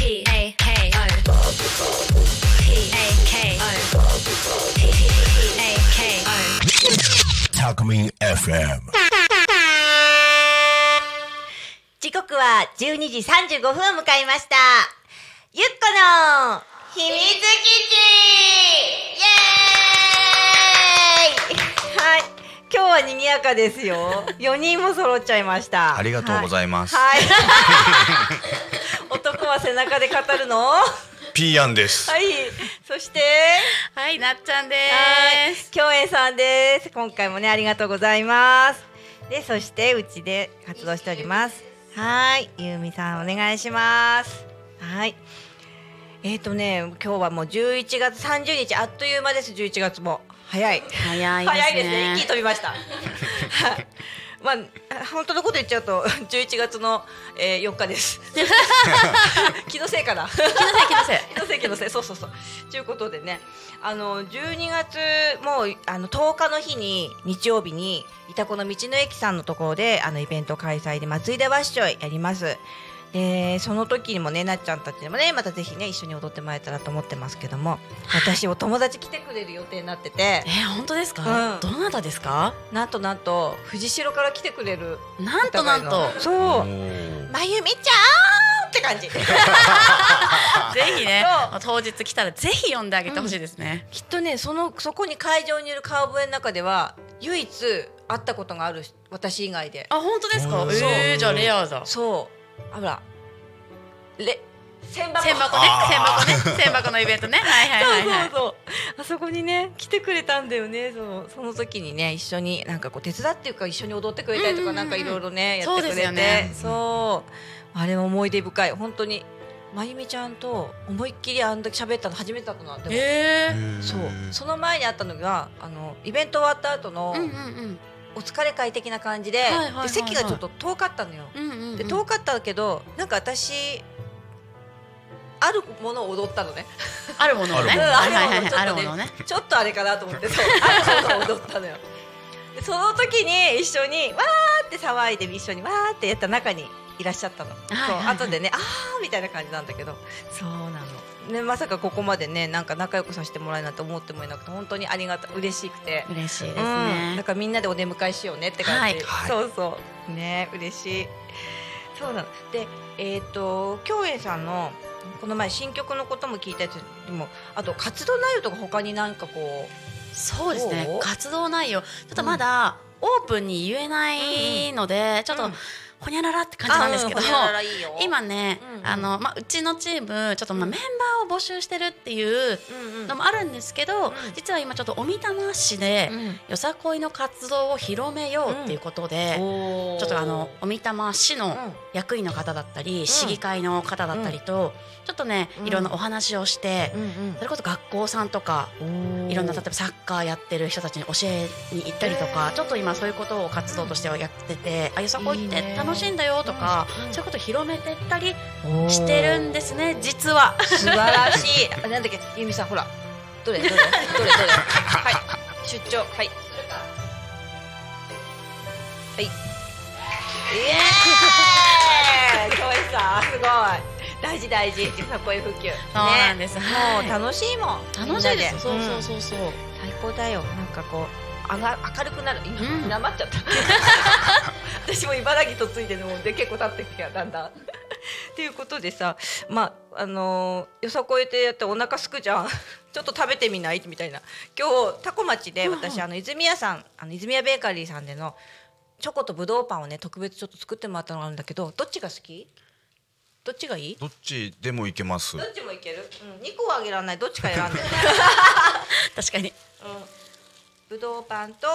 P A K O P A K O P A K O Talkme FM. 時刻は12時35分を迎えました。ゆっこの秘密基地イエーイはい。今日は賑やかですよ。4人も揃っちゃいました。ありがとうございますはい。は背中で語るの？は ピーヤンです。い。そして、はい、なっちゃんではいす。共演さんです。今回もねありがとうございます。でそしてうちで活動しております。はい、ゆうみさんお願いします。はい。えっ、ー、とね今日はもう11月30日あっという間です11月も早い。早いですね。早いですね。一気に飛びました。はい。まあ本当のこと言っちゃうと 11月の、えー、4日です。気のせいかな。気のせい 気のせい。気のせい気のせいそうそうそう。ということでね、あの12月もうあの10日の日に日曜日にいたこの道の駅さんのところであのイベント開催で祭りでわっしょいやります。でその時にもねなっちゃんたちにもねまたぜひね一緒に踊ってもらえたらと思ってますけども私お友達来てくれる予定になってて。えー、本当ですか、うん。どなたですか？なんとなんと藤代から来てくれるなんとなんと。そう。まゆみちゃんって感じ。ぜひね当日来たらぜひ呼んであげてほしいですね、きっとねそのそこに会場にいる顔ぶれの中では唯一会ったことがある私以外で。あ本当ですか？うんえー、じゃあレアだ。そうあほら。レ千箱。千箱ね。千箱ね。千箱のイベントね。はいはいはいはい。そうそうそう。あそこにね来てくれたんだよね。そう。その時にね一緒になんかこう手伝っていうか一緒に踊ってくれたりとか、うんうんうんなんかいろいろねやってくれて。そうですよね。そう。あれ思い出深い。本当にまゆみちゃんと思いっきりあんだけ喋ったの初めてだったなでも、えー、そう。その前にあったのがあのイベント終わった後の、うんうんお疲れ会的な感じで,、はいはいはいはい。で席がちょっと遠かったのよ。うんうんうん。うんで遠かったけどなんか私あるものを踊ったのね。あるものをね。あるもの。ちょっとあれかなと思ってそう。あるものを踊ったのよ。でその時に一緒にわーって騒いで一緒にわーってやった中にいらっしゃったの、はいはいはい。そう後でねあーみたいな感じなんだけど。そうなの。ね、まさかここまでねなんか仲良くさせてもらえるなんて思ってもいなくて本当にありがた嬉しくて。嬉しいですうん、ねだ、からみんなでお出迎えしようねって感じ、はい。はい。そうそう。ね嬉しい。そうなの。でえっ、と京栄さんのこの前新曲のことも聞いたやつでもあと活動内容とか他になんかこそうですね。活動内容。ちょっとまだオープンに言えないので、ちょっとうんほにゃららってう感じなんですけど、あうん今ね、うん。うんあのまあ、うちのチームちょっとまあメンバーを募集してるっていううんうんのもあるんですけど、ん実は今ちょっとおみたま市で、うん。よさこいの活動を広めようっていうことで、おー。ちょっとあのおみたま市のうん。役員の方だったり、市議会の方だったりと、ちょっとねうん。いろんなお話をして、うんそれこそ学校さんとかうんいろんな例えばサッカーやってる人たちに教えに行ったりとか、ちょっと今そういうことを活動としてはやってて、あよさこいって楽しいんだよとか、うん。そういうことを広めてったりしてるんですね実は。素晴らしい。あなんだっけ？ゆみさんほら。どれ？どれ？どれ？どれ？はい。出張。はい。はい。イエーイ！京栄さんすごい。大事大事。よさこい普及そうなんです。ね。はい。もう楽しいもん楽しいです。そうそうそうそう。うん。最高だよ。なんかこうあが明るくなる。今、うん。なまっちゃった私も茨城とついてるので結構経ってきただんだん。っていうことでさまああのーよさこいてやってお腹すくじゃん。ちょっと食べてみない？みたいな。今日タコ町で私、あの泉屋さんあの泉屋ベーカリーさんでのチョコとぶどうパンをね特別ちょっと作ってもらったのがあるんだけどどっちが好き？どっちがいい？どっちでもいけます。ど。っちもいける、うん、2個はあげられない。どっちか選んで。確かに。うんぶどうパンと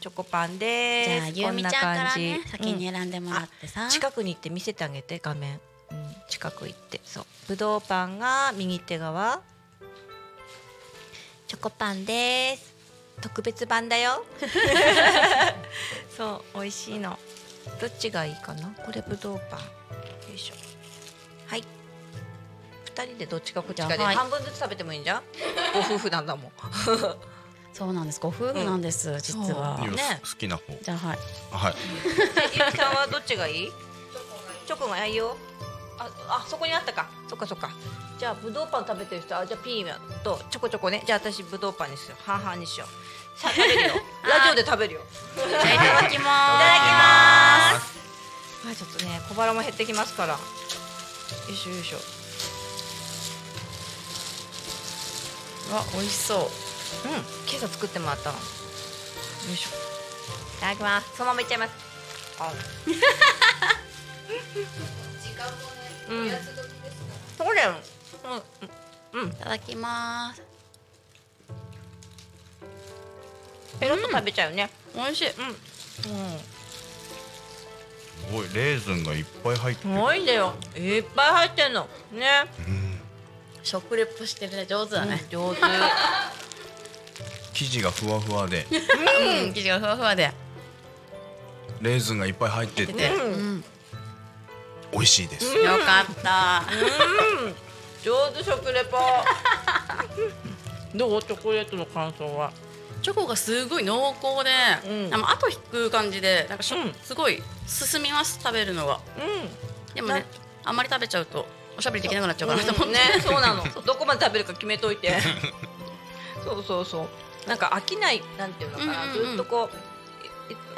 チョコパンです。じゃあゆうみちゃんからねこんな感じ。先に選んでもらってさ。うん。近くに行って見せてあげて画面。うん、近く行ってそう。ぶどうパンが右手側。チョコパンです。特別版だよ。そう美味しいの。どっちがいいかな？これぶどうパン。よいしょ。はい。二人でどっちかこっちかで、はい。半分ずつ食べてもいいんじゃん？ご夫婦なんだもんそうなんです。ご夫婦なんです、実は。いいよね。好きな方。じゃあはい。はい。ゆうきさんはどっちがいい？チョコがいいよ。ああそこにあったか。そっかそっか。じゃあぶどうパン食べてる人あじゃあピーマンとちょこちょこね。じゃあ私ぶどうパンにする。半々にしよう。さあ食べるよ。ラジオで食べるよ。い。ただきまいただきーます。はいちょっとね小腹も減ってきますから。よいしょよいしょ。すわ美味しそううん。今朝作ってもらったの。よいしょ。いただきます。そのままいっちゃいます。あ。うん。そうだよ。うん。うん。いただきます。ペロッと食べちゃうね。美味しい。うん。うんすごい。レーズンがいっぱい入ってするごいんだよ。いっぱい入ってんの。ね。食レポしてるね。上手だね、上手生地がふわふわで。うん、生地がふわふわで。レーズンがいっぱい入ってて。美味しいです。よかった。うん。上手食レポ。どう？チョコレートの感想は？チョコがすごい濃厚で、うん。あの後引く感じでなんかしょ、うん。すごい進みます食べるのが。うでもねあんまり食べちゃうとおしゃべりできなくなっちゃうかなと思って、ねそうなの。どこまで食べるか決めといて。そうそうそうなんか飽きないなんていうのかな、うんうんうん。ずっとこ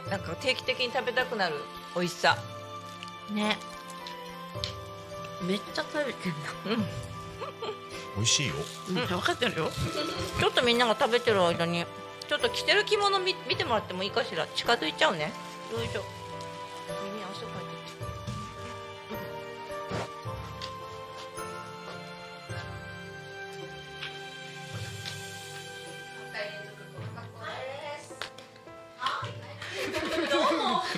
うなんか定期的に食べたくなる美味しさ。ね。めっちゃ食べてんだ、うん。美味しいよ。うん、分かってるよ。ちょっとみんなが食べてる間にちょっと着てる着物見見てもらってもいいかしら？近づいちゃうね。よいしょ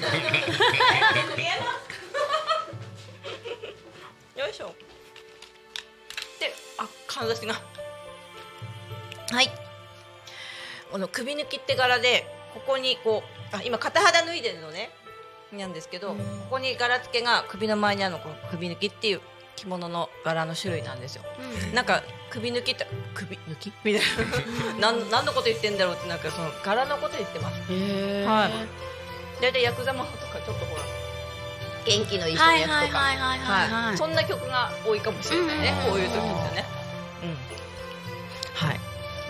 よいしょ。であかんざしがはい。この首抜きって柄でここにこうあ今片肌脱いでるのね。なんですけど、ここに柄付けが首の前にあるの。この首抜きっていう着物の柄の種類なんですよ。なんか首抜きって首抜き？みたいな。なん 何のこと言ってんだろうってなんかその柄のこと言ってます。はい大体ヤクザものとかちょっとほら元気のいい人のはいやつとかそんな曲が多いかもしれないね、うんこういう時ってね。うん。はい。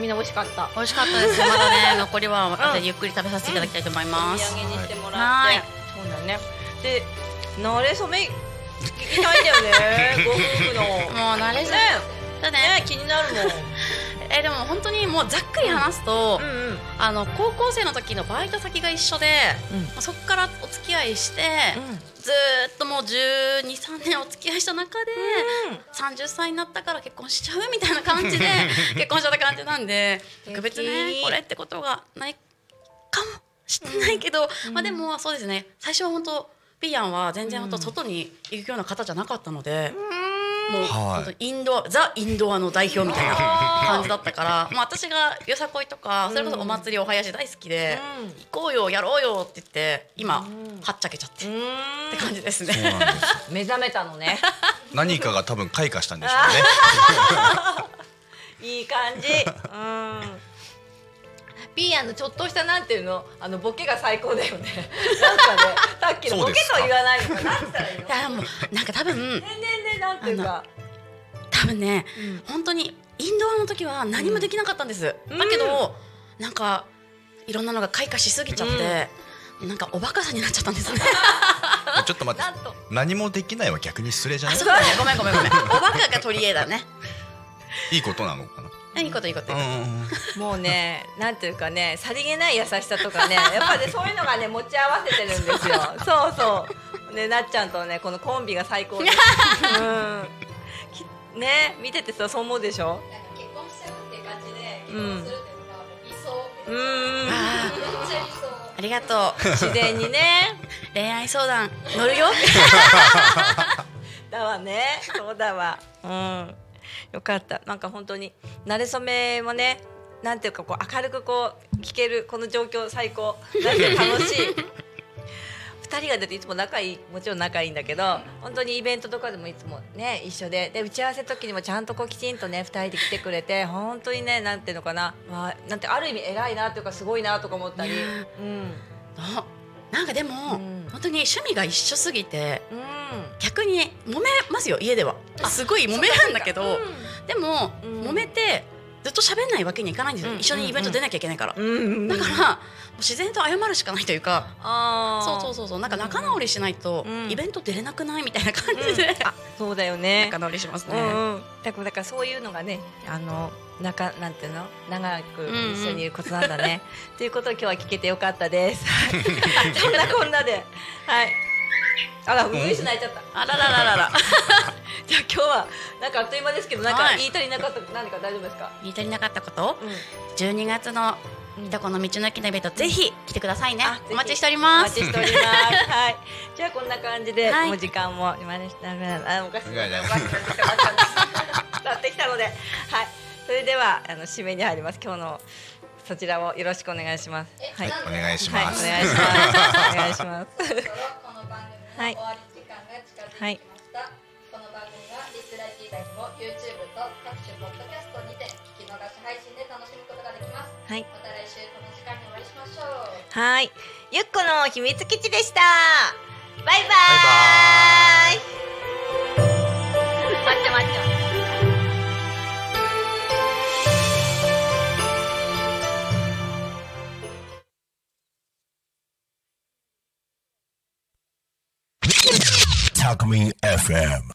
みんな美味しかった。美味しかったです まだね残りは後でゆっくり食べさせていただきたいと思いおます、土産にしてもらって。はいそうだね。で、慣れ初め聞きたいんだよね。ご夫婦の。もう慣れずね。だねね気になるもん。えでも本当にもうざっくり話すと、うんうん。あの高校生の時のバイト先が一緒で、うん。まあそこからお付き合いして、ずーっともう1 2 3年お付き合いした中で、30歳になったから結婚しちゃうみたいな感じで 結婚しちゃった感じなんで 特別ねこれってことがないかもしれないけど、まあでもそうですね。最初は本当ピーアンは全然本当外に行くような方じゃなかったので、もうはいインドアザインドアの代表みたいな 感じだったから、まあ私がよさこいとかそれこそお祭りお囃子大好きで、うん行こうよやろうよって言って今、んはっちゃけちゃって、っうん。て感じですね。す 目覚めたのね。何かが多分開花したんでしょうね いい感じ。うん。ピーアンのちょっとしたなんていうのあのボケが最高だよね。なんかねさっきのボケとは言わないのかな。って言ったらいいのい。やもうなんか多分全然ねなんていうか。多分ねうん。本当にインドアの時は何もできなかったんです、うん。だけどなんかいろんなのが開花しすぎちゃって、なんかおバカさんになっちゃったんです。ね ちょっと待って。何もできないは逆に失礼じゃない？あそうだね。ごめんごめんごめん。おバカが取り柄だね。いいことなのかいいこといいこと、なうんもうねなんていうかねさりげない優しさとかねやっぱねそういうのがね持ち合わせてるんですよ。そうそう。ねなっちゃんとねこのコンビが最高です。うん。きね見ててさそう思うでしょ？結婚しちゃうって感じで結うん婚するっていうのが理想。うありがとう自然にね。恋愛相談乗るよ。だわね。そうだわ。うん よかった。なんか本当に慣れ初めもねなんていうかこう明るくこう聞けるこの状況最高。なんて楽しい。二人が出ていつも仲いいもちろん仲いいんだけど本当にイベントとかでもいつもね一緒で。で打ち合わせ時にもちゃんとこうきちんとね二人で来てくれて本当にねなんていうのかな、まあ、なんてある意味偉いなというかすごいなとか思ったり、ねうん。あなんかでも、うん。本当に趣味が一緒すぎてうん。逆に揉めますよ家では。すごい揉めるんだけどでも、うん。揉めてずっと喋んないわけにいかないんですよ、うん。一緒にイベント出なきゃいけないから、だから自然と謝るしかないというかあそうそうそうそうなんか仲直りしないとうん。イベント出れなくないみたいな感じで、あそうだよね。仲直りしますね、だからだからそういうのがねあの仲なんていうの？長く一緒にいることなんだね。ということを今日は聞けてよかったです。そんなこんなで。はい。あら、うぐいし泣いちゃった。あららららら じゃあ今日はなんかあっという間ですけど、なんかはい言い足りなかった何か大丈夫ですか？言い足りなかったこと？うん。12月のいとこの道の駅のイベントぜひ来てくださいねお待ちしておりおます待ちしております。はい。じゃあこんな感じで、はいもう時間も今ねあおかしいいやいやおかしくなってきたおかしくなってきたので、はい。それではあの締めに入ります。今日のそちらをよろしくお願いします。はい。お願いします。願いします。お願いします。そろそろこの番組の終わり時間が近づいてきました、この番組はリスラジ以外にも YouTube と各種ポッドキャストにて聞き逃し配信で楽しむことができますはい。また来週この時間にお会いしましょうはい。ゆっこの秘密基地でした。バイバイ。待って待って。Alchemy FM.